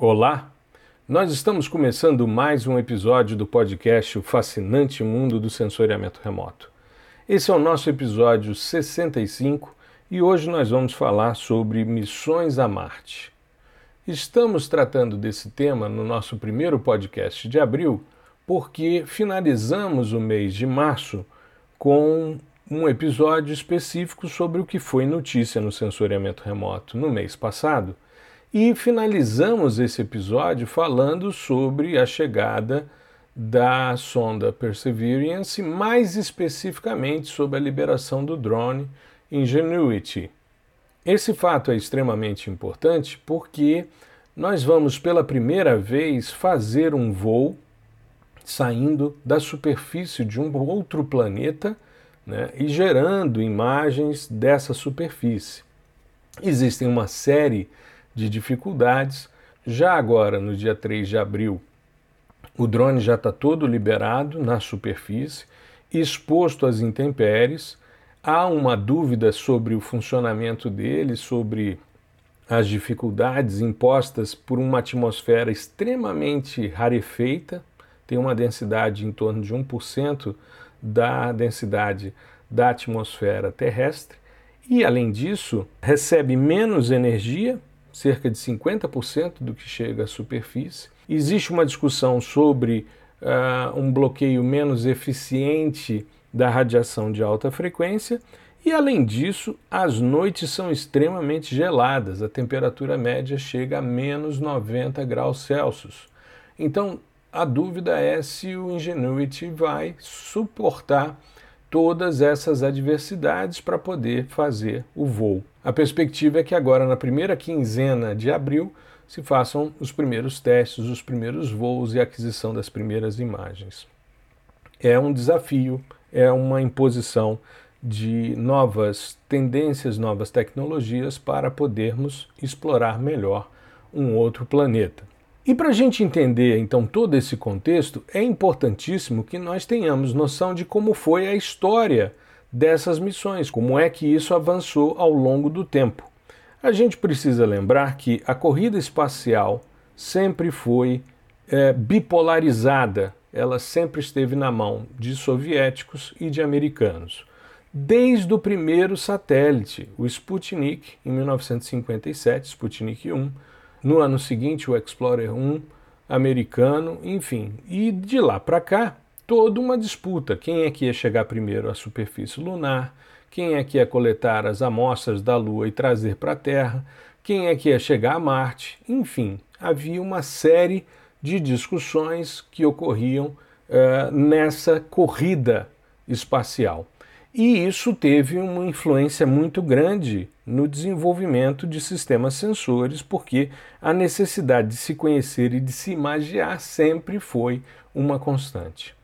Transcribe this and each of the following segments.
Olá! Nós estamos começando mais um episódio do podcast O Fascinante Mundo do Sensoriamento Remoto. Esse é o nosso episódio 65 e hoje nós vamos falar sobre missões a Marte. Estamos tratando desse tema no nosso primeiro podcast de abril porque finalizamos o mês de março com um episódio específico sobre o que foi notícia no sensoriamento remoto no mês passado e finalizamos esse episódio falando sobre a chegada da sonda Perseverance, mais especificamente sobre a liberação do drone Ingenuity. Esse fato é extremamente importante porque nós vamos pela primeira vez fazer um voo saindo da superfície de um outro planeta né, e gerando imagens dessa superfície. Existem uma série de dificuldades. Já agora, no dia 3 de abril, o drone já está todo liberado na superfície, exposto às intempéries. Há uma dúvida sobre o funcionamento dele, sobre as dificuldades impostas por uma atmosfera extremamente rarefeita, tem uma densidade em torno de 1% da densidade da atmosfera terrestre, e além disso, recebe menos energia cerca de 50% do que chega à superfície. Existe uma discussão sobre uh, um bloqueio menos eficiente da radiação de alta frequência. E além disso, as noites são extremamente geladas, a temperatura média chega a menos 90 graus Celsius. Então, a dúvida é se o Ingenuity vai suportar todas essas adversidades para poder fazer o voo. A perspectiva é que agora, na primeira quinzena de abril, se façam os primeiros testes, os primeiros voos e aquisição das primeiras imagens. É um desafio, é uma imposição de novas tendências, novas tecnologias para podermos explorar melhor um outro planeta. E para a gente entender então todo esse contexto, é importantíssimo que nós tenhamos noção de como foi a história dessas missões, como é que isso avançou ao longo do tempo. A gente precisa lembrar que a corrida espacial sempre foi é, bipolarizada, ela sempre esteve na mão de soviéticos e de americanos. Desde o primeiro satélite, o Sputnik, em 1957, Sputnik 1, no ano seguinte, o Explorer 1 americano, enfim. E de lá para cá, toda uma disputa. Quem é que ia chegar primeiro à superfície lunar? Quem é que ia coletar as amostras da Lua e trazer para a Terra? Quem é que ia chegar a Marte? Enfim, havia uma série de discussões que ocorriam uh, nessa corrida espacial. E isso teve uma influência muito grande no desenvolvimento de sistemas sensores, porque a necessidade de se conhecer e de se imaginar sempre foi uma constante.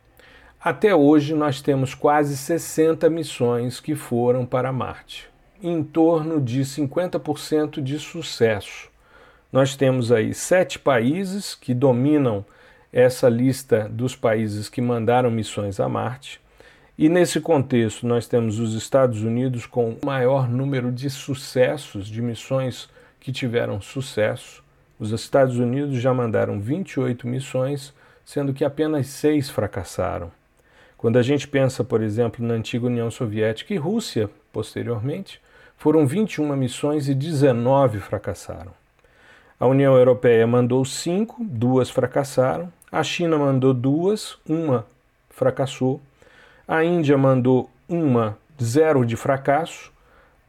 Até hoje, nós temos quase 60 missões que foram para Marte, em torno de 50% de sucesso. Nós temos aí sete países que dominam essa lista dos países que mandaram missões a Marte. E nesse contexto, nós temos os Estados Unidos com o maior número de sucessos, de missões que tiveram sucesso. Os Estados Unidos já mandaram 28 missões, sendo que apenas seis fracassaram. Quando a gente pensa, por exemplo, na antiga União Soviética e Rússia, posteriormente, foram 21 missões e 19 fracassaram. A União Europeia mandou cinco, duas fracassaram. A China mandou duas, uma fracassou. A Índia mandou uma, zero de fracasso.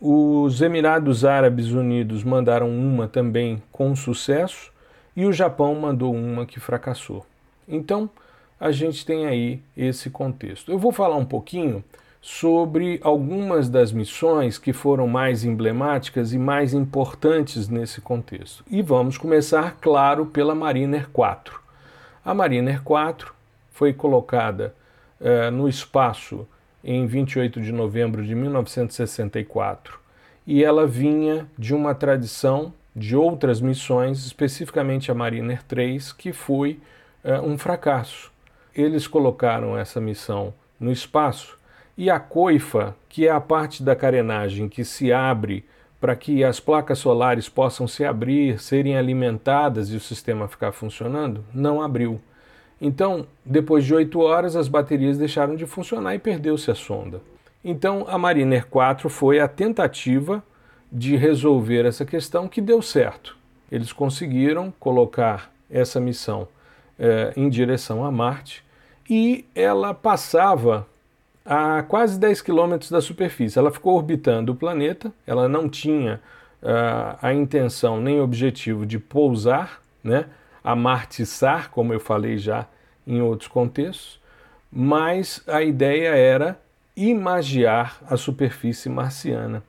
Os Emirados Árabes Unidos mandaram uma também com sucesso. E o Japão mandou uma que fracassou. Então, a gente tem aí esse contexto. Eu vou falar um pouquinho sobre algumas das missões que foram mais emblemáticas e mais importantes nesse contexto. E vamos começar, claro, pela Mariner 4. A Mariner 4 foi colocada eh, no espaço em 28 de novembro de 1964 e ela vinha de uma tradição de outras missões, especificamente a Mariner 3, que foi eh, um fracasso. Eles colocaram essa missão no espaço e a coifa, que é a parte da carenagem que se abre para que as placas solares possam se abrir, serem alimentadas e o sistema ficar funcionando? Não abriu. Então, depois de oito horas, as baterias deixaram de funcionar e perdeu-se a sonda. Então, a Mariner 4 foi a tentativa de resolver essa questão que deu certo. Eles conseguiram colocar essa missão eh, em direção a Marte e ela passava a quase 10 quilômetros da superfície. Ela ficou orbitando o planeta, ela não tinha uh, a intenção nem objetivo de pousar, né, amartissar, como eu falei já em outros contextos, mas a ideia era imagiar a superfície marciana.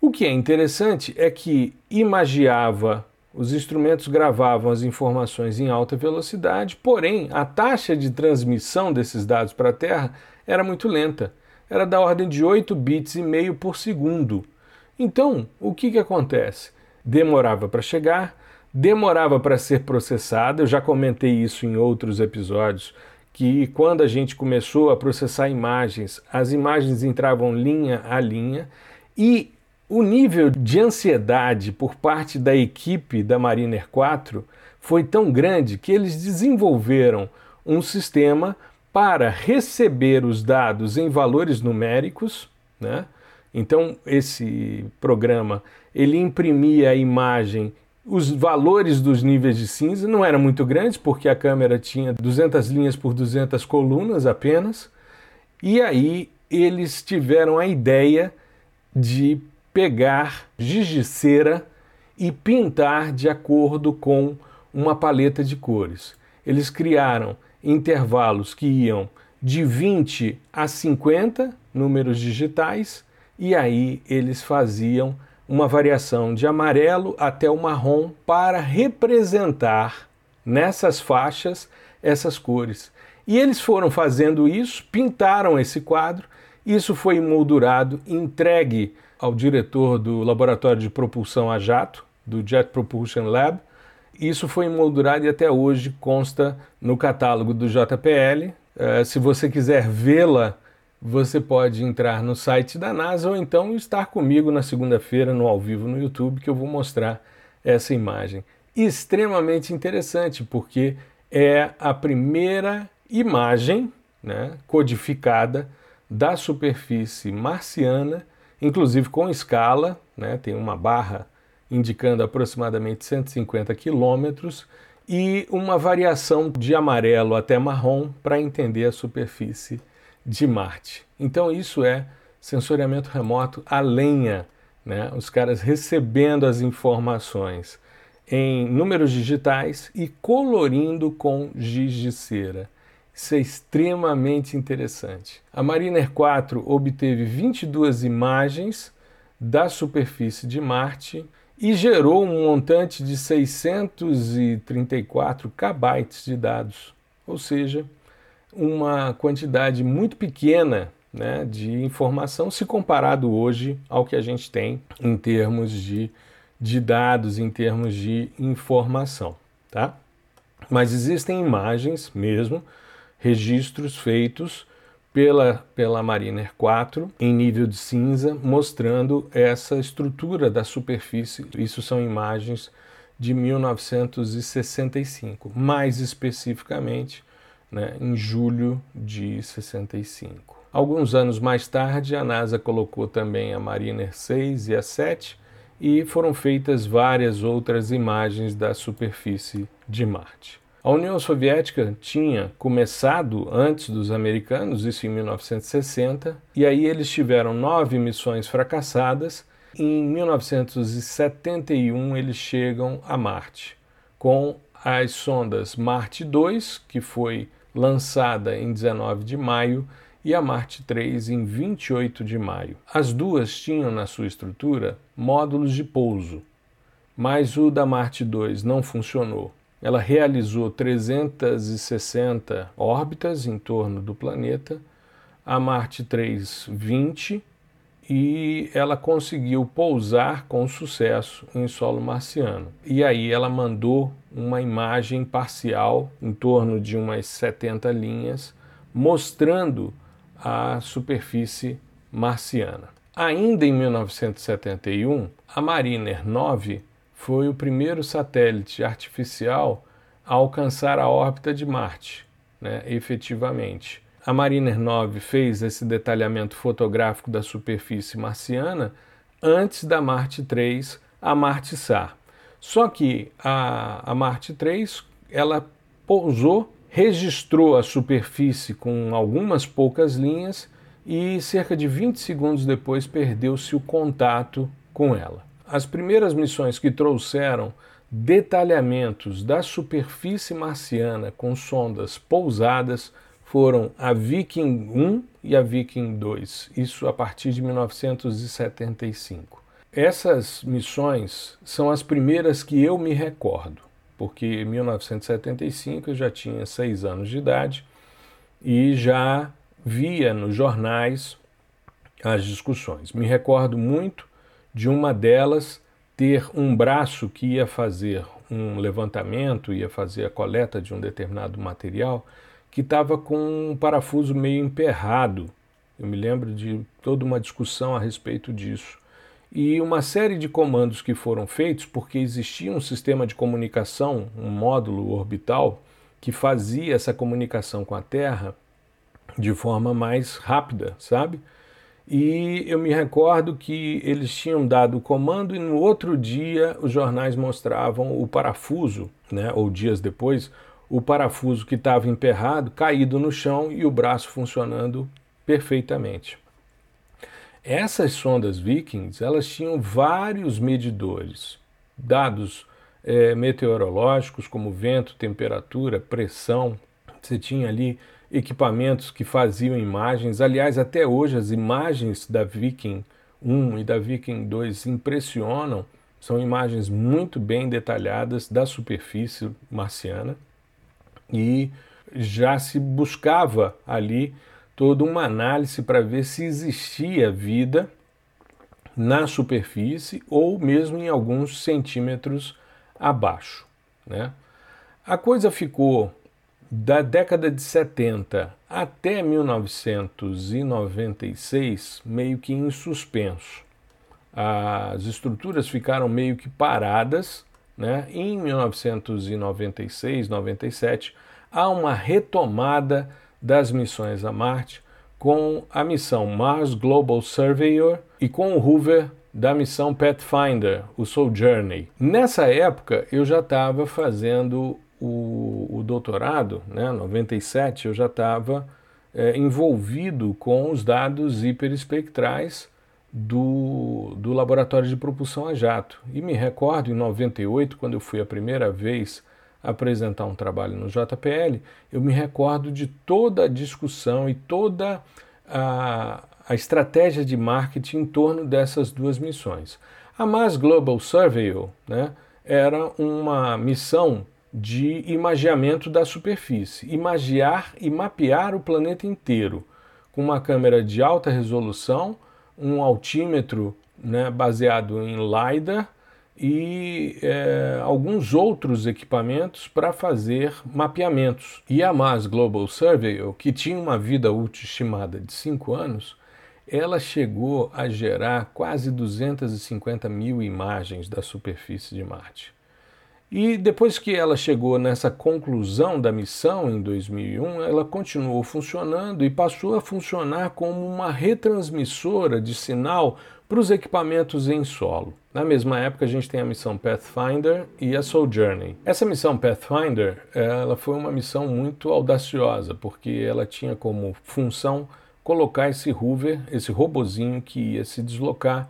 O que é interessante é que imagiava, os instrumentos gravavam as informações em alta velocidade, porém a taxa de transmissão desses dados para a Terra era muito lenta. Era da ordem de 8 bits e meio por segundo. Então, o que, que acontece? Demorava para chegar, demorava para ser processada. Eu já comentei isso em outros episódios que quando a gente começou a processar imagens, as imagens entravam linha a linha e o nível de ansiedade por parte da equipe da Mariner 4 foi tão grande que eles desenvolveram um sistema para receber os dados em valores numéricos, né? Então esse programa ele imprimia a imagem, os valores dos níveis de cinza não eram muito grandes porque a câmera tinha 200 linhas por 200 colunas apenas. E aí eles tiveram a ideia de pegar giz de cera e pintar de acordo com uma paleta de cores. Eles criaram intervalos que iam de 20 a 50 números digitais, e aí eles faziam uma variação de amarelo até o marrom para representar nessas faixas essas cores. E eles foram fazendo isso, pintaram esse quadro, isso foi emoldurado, entregue ao diretor do Laboratório de Propulsão a Jato, do Jet Propulsion Lab, isso foi emoldurado e até hoje consta no catálogo do JPL. Uh, se você quiser vê-la, você pode entrar no site da NASA ou então estar comigo na segunda-feira no ao vivo no YouTube que eu vou mostrar essa imagem. Extremamente interessante porque é a primeira imagem né, codificada da superfície marciana, inclusive com escala, né, tem uma barra indicando aproximadamente 150 quilômetros, e uma variação de amarelo até marrom para entender a superfície de Marte. Então, isso é sensoriamento remoto a lenha, né? os caras recebendo as informações em números digitais e colorindo com giz de cera. Isso é extremamente interessante. A Mariner 4 obteve 22 imagens da superfície de Marte e gerou um montante de 634 kbytes de dados, ou seja, uma quantidade muito pequena né, de informação se comparado hoje ao que a gente tem em termos de, de dados, em termos de informação. Tá? Mas existem imagens mesmo, registros feitos pela, pela Mariner 4 em nível de cinza, mostrando essa estrutura da superfície. Isso são imagens de 1965, mais especificamente né, em julho de 65. Alguns anos mais tarde, a NASA colocou também a Mariner 6 e a 7 e foram feitas várias outras imagens da superfície de Marte. A União Soviética tinha começado antes dos americanos, isso em 1960, e aí eles tiveram nove missões fracassadas. Em 1971 eles chegam a Marte com as sondas Marte 2, que foi lançada em 19 de maio, e a Marte 3 em 28 de maio. As duas tinham na sua estrutura módulos de pouso, mas o da Marte 2 não funcionou. Ela realizou 360 órbitas em torno do planeta, a Marte 3 20 e ela conseguiu pousar com sucesso em solo marciano. E aí ela mandou uma imagem parcial em torno de umas 70 linhas mostrando a superfície marciana. Ainda em 1971, a Mariner 9 foi o primeiro satélite artificial a alcançar a órbita de Marte, né, efetivamente. A Mariner 9 fez esse detalhamento fotográfico da superfície marciana antes da Marte 3, a Marte SAR. Só que a, a Marte 3 ela pousou, registrou a superfície com algumas poucas linhas e cerca de 20 segundos depois perdeu-se o contato com ela. As primeiras missões que trouxeram detalhamentos da superfície marciana com sondas pousadas foram a Viking 1 e a Viking 2, isso a partir de 1975. Essas missões são as primeiras que eu me recordo, porque em 1975 eu já tinha seis anos de idade e já via nos jornais as discussões. Me recordo muito de uma delas ter um braço que ia fazer um levantamento, ia fazer a coleta de um determinado material, que estava com um parafuso meio emperrado. Eu me lembro de toda uma discussão a respeito disso. E uma série de comandos que foram feitos, porque existia um sistema de comunicação, um módulo orbital, que fazia essa comunicação com a Terra de forma mais rápida, sabe? E eu me recordo que eles tinham dado o comando e no outro dia os jornais mostravam o parafuso, né, ou dias depois, o parafuso que estava emperrado, caído no chão e o braço funcionando perfeitamente. Essas sondas Vikings, elas tinham vários medidores, dados é, meteorológicos como vento, temperatura, pressão. Você tinha ali equipamentos que faziam imagens. Aliás, até hoje as imagens da Viking 1 e da Viking 2 impressionam. São imagens muito bem detalhadas da superfície marciana e já se buscava ali toda uma análise para ver se existia vida na superfície ou mesmo em alguns centímetros abaixo. Né? A coisa ficou da década de 70 até 1996 meio que em suspenso. As estruturas ficaram meio que paradas né? Em 1996, 97, há uma retomada das missões a Marte com a missão Mars Global Surveyor e com o Hoover da missão Pathfinder, o Sojourney. Nessa época eu já estava fazendo o, o, doutorado, né, 97, eu já estava é, envolvido com os dados hiperespectrais do, do laboratório de propulsão a jato. E me recordo em 98, quando eu fui a primeira vez apresentar um trabalho no JPL, eu me recordo de toda a discussão e toda a, a estratégia de marketing em torno dessas duas missões. A Mars Global Survey né, era uma missão de imageamento da superfície, imagiar e mapear o planeta inteiro com uma câmera de alta resolução um altímetro né, baseado em LiDAR e é, alguns outros equipamentos para fazer mapeamentos. E a Mars Global Survey, que tinha uma vida útil estimada de 5 anos, ela chegou a gerar quase 250 mil imagens da superfície de Marte. E depois que ela chegou nessa conclusão da missão em 2001, ela continuou funcionando e passou a funcionar como uma retransmissora de sinal para os equipamentos em solo. Na mesma época, a gente tem a missão Pathfinder e a Sojourney. Essa missão Pathfinder ela foi uma missão muito audaciosa, porque ela tinha como função colocar esse rover, esse robozinho que ia se deslocar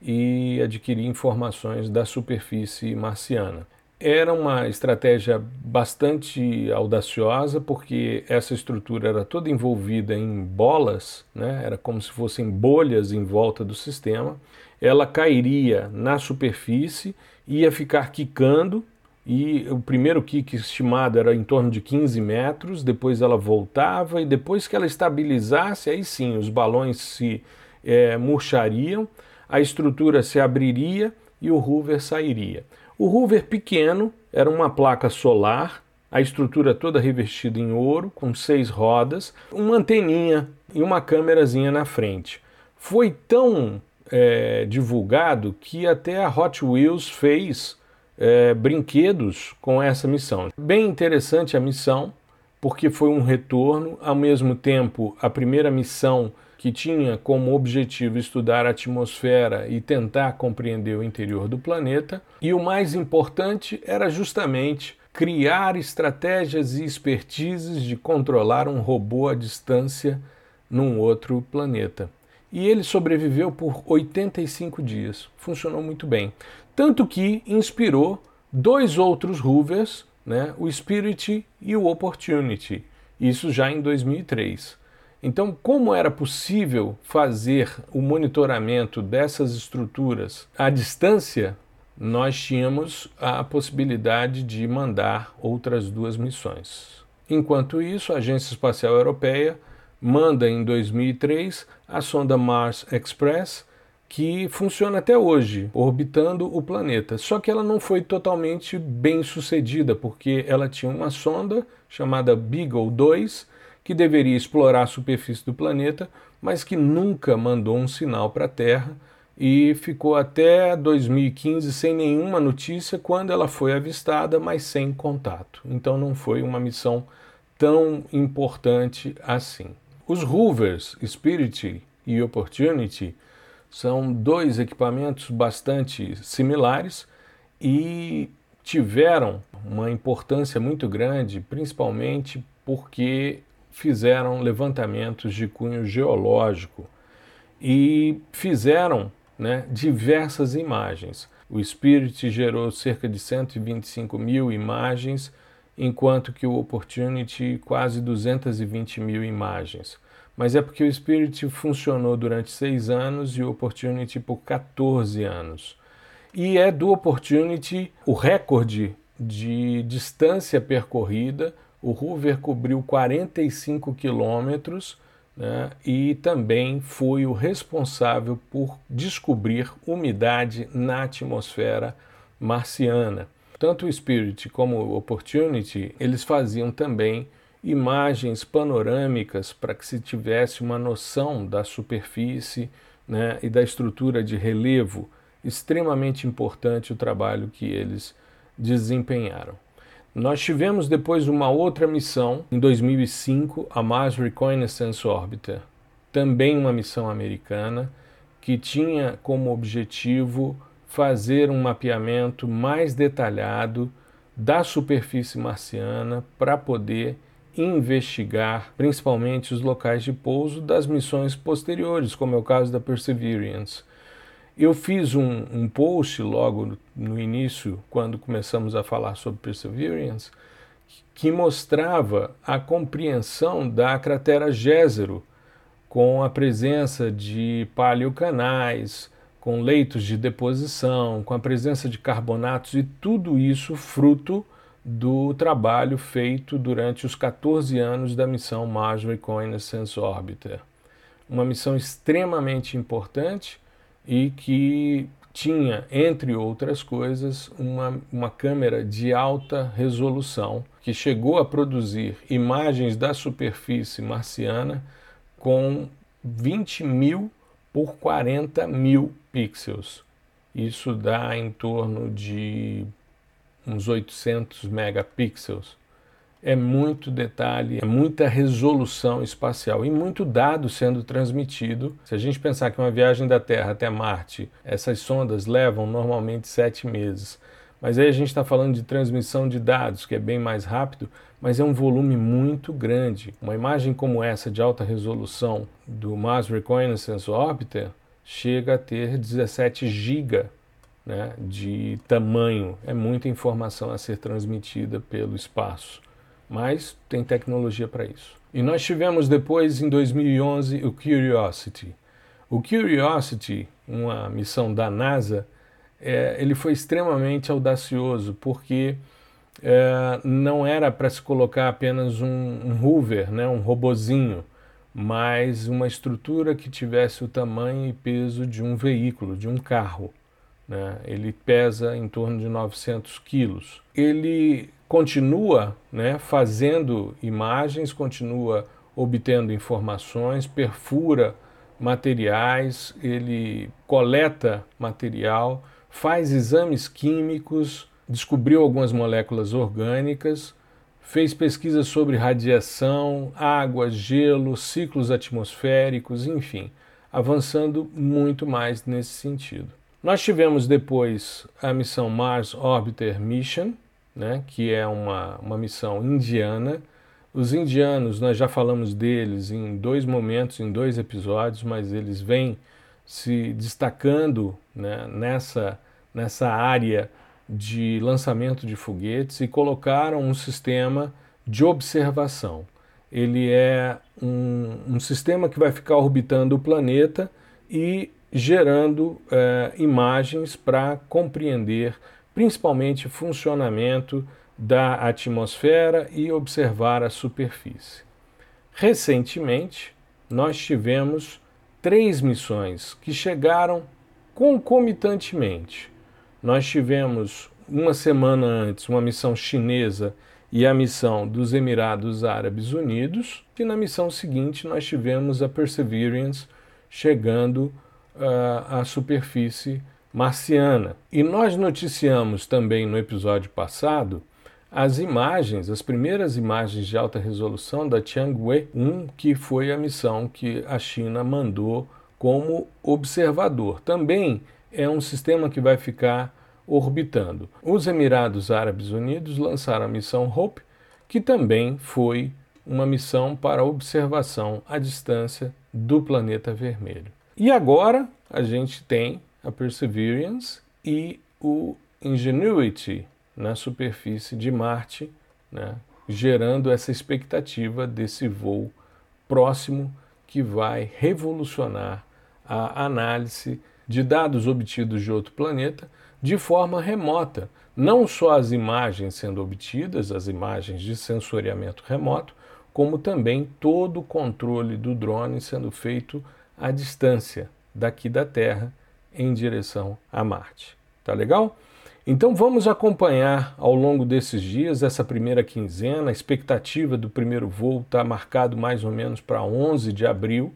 e adquirir informações da superfície marciana. Era uma estratégia bastante audaciosa, porque essa estrutura era toda envolvida em bolas, né? era como se fossem bolhas em volta do sistema. Ela cairia na superfície, ia ficar quicando, e o primeiro kick estimado era em torno de 15 metros, depois ela voltava, e depois que ela estabilizasse, aí sim os balões se é, murchariam, a estrutura se abriria e o rover sairia. O Hoover pequeno era uma placa solar, a estrutura toda revestida em ouro, com seis rodas, uma anteninha e uma câmerazinha na frente. foi tão é, divulgado que até a Hot Wheels fez é, brinquedos com essa missão. Bem interessante a missão, porque foi um retorno, ao mesmo tempo, a primeira missão que tinha como objetivo estudar a atmosfera e tentar compreender o interior do planeta, e o mais importante era justamente criar estratégias e expertises de controlar um robô à distância num outro planeta. E ele sobreviveu por 85 dias. Funcionou muito bem. Tanto que inspirou dois outros rovers, né, o Spirit e o Opportunity. Isso já em 2003. Então, como era possível fazer o monitoramento dessas estruturas à distância, nós tínhamos a possibilidade de mandar outras duas missões. Enquanto isso, a Agência Espacial Europeia manda em 2003 a sonda Mars Express, que funciona até hoje, orbitando o planeta. Só que ela não foi totalmente bem sucedida, porque ela tinha uma sonda chamada Beagle 2, que deveria explorar a superfície do planeta, mas que nunca mandou um sinal para a Terra e ficou até 2015 sem nenhuma notícia quando ela foi avistada, mas sem contato. Então não foi uma missão tão importante assim. Os rovers Spirit e Opportunity são dois equipamentos bastante similares e tiveram uma importância muito grande, principalmente porque fizeram levantamentos de cunho geológico e fizeram né, diversas imagens. O Spirit gerou cerca de 125 mil imagens enquanto que o Opportunity quase 220 mil imagens. Mas é porque o Spirit funcionou durante seis anos e o Opportunity por 14 anos. E é do Opportunity o recorde de distância percorrida. O Hoover cobriu 45 quilômetros né, e também foi o responsável por descobrir umidade na atmosfera marciana. Tanto o Spirit como o Opportunity, eles faziam também imagens panorâmicas para que se tivesse uma noção da superfície né, e da estrutura de relevo. Extremamente importante o trabalho que eles desempenharam. Nós tivemos depois uma outra missão em 2005, a Mars Reconnaissance Orbiter, também uma missão americana que tinha como objetivo fazer um mapeamento mais detalhado da superfície marciana para poder investigar principalmente os locais de pouso das missões posteriores, como é o caso da Perseverance. Eu fiz um, um post logo no, início, quando começamos a falar sobre Perseverance, que mostrava a compreensão da cratera Gézero, com a presença de paleocanais, com leitos de deposição, com a presença de carbonatos e tudo isso fruto do trabalho feito durante os 14 anos da missão Mars Reconnaissance Orbiter. Uma missão extremamente importante e que tinha, entre outras coisas, uma, uma câmera de alta resolução que chegou a produzir imagens da superfície marciana com 20 mil por 40 mil pixels. Isso dá em torno de uns 800 megapixels. É muito detalhe, é muita resolução espacial e muito dado sendo transmitido. Se a gente pensar que uma viagem da Terra até Marte, essas sondas levam normalmente sete meses. Mas aí a gente está falando de transmissão de dados, que é bem mais rápido, mas é um volume muito grande. Uma imagem como essa de alta resolução do Mars Reconnaissance Orbiter chega a ter 17 GB né, de tamanho. É muita informação a ser transmitida pelo espaço, mas tem tecnologia para isso. E nós tivemos depois, em 2011, o Curiosity. O Curiosity, uma missão da NASA, é, ele foi extremamente audacioso, porque é, não era para se colocar apenas um, um Hoover, né, um robozinho, mas uma estrutura que tivesse o tamanho e peso de um veículo, de um carro. Né? Ele pesa em torno de 900 quilos. Ele continua né, fazendo imagens, continua obtendo informações, perfura materiais, ele coleta material, faz exames químicos, descobriu algumas moléculas orgânicas, fez pesquisas sobre radiação, água, gelo, ciclos atmosféricos, enfim, avançando muito mais nesse sentido. Nós tivemos depois a missão Mars Orbiter Mission, né, que é uma, uma missão indiana. Os indianos, nós já falamos deles em dois momentos, em dois episódios, mas eles vêm se destacando né, nessa, nessa área de lançamento de foguetes e colocaram um sistema de observação. Ele é um, um sistema que vai ficar orbitando o planeta e gerando eh, imagens para compreender principalmente funcionamento da atmosfera e observar a superfície. Recentemente, nós tivemos três missões que chegaram concomitantemente. Nós tivemos uma semana antes uma missão chinesa e a missão dos Emirados Árabes Unidos, e na missão seguinte nós tivemos a Perseverance chegando uh, à superfície marciana. E nós noticiamos também no episódio passado as imagens, as primeiras imagens de alta resolução da Tianghe-1, que foi a missão que a China mandou como observador. Também é um sistema que vai ficar orbitando. Os Emirados Árabes Unidos lançaram a missão Hope, que também foi uma missão para observação à distância do planeta vermelho. E agora a gente tem a Perseverance e o Ingenuity na superfície de Marte, né, gerando essa expectativa desse voo próximo que vai revolucionar a análise de dados obtidos de outro planeta de forma remota. Não só as imagens sendo obtidas, as imagens de sensoriamento remoto, como também todo o controle do drone sendo feito à distância daqui da Terra em direção a Marte. Tá legal? Então vamos acompanhar ao longo desses dias essa primeira quinzena. A expectativa do primeiro voo está marcado mais ou menos para 11 de abril.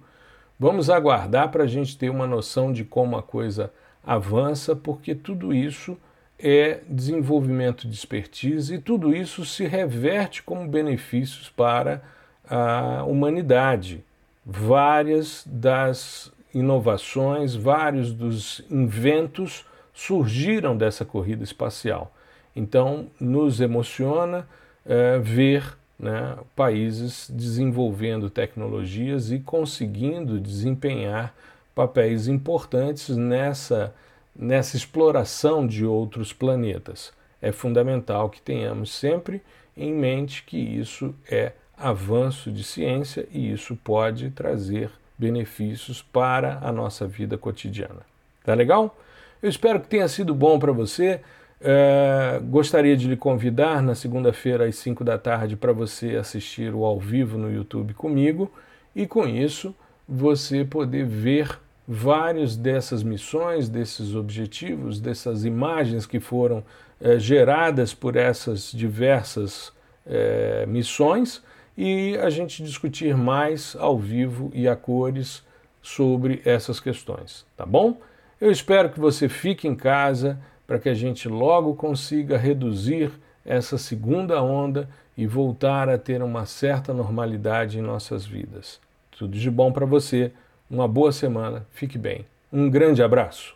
Vamos aguardar para a gente ter uma noção de como a coisa avança, porque tudo isso é desenvolvimento de expertise e tudo isso se reverte como benefícios para a humanidade. Várias das inovações, vários dos inventos surgiram dessa corrida espacial. Então, nos emociona é, ver né, países desenvolvendo tecnologias e conseguindo desempenhar papéis importantes nessa, nessa exploração de outros planetas. É fundamental que tenhamos sempre em mente que isso é avanço de ciência e isso pode trazer benefícios para a nossa vida cotidiana. Tá legal? Eu espero que tenha sido bom para você. É, gostaria de lhe convidar na segunda-feira às 5 da tarde para você assistir o ao vivo no YouTube comigo e com isso você poder ver várias dessas missões, desses objetivos, dessas imagens que foram é, geradas por essas diversas é, missões e a gente discutir mais ao vivo e a cores sobre essas questões, tá bom? Eu espero que você fique em casa para que a gente logo consiga reduzir essa segunda onda e voltar a ter uma certa normalidade em nossas vidas. Tudo de bom para você, uma boa semana, fique bem. Um grande abraço.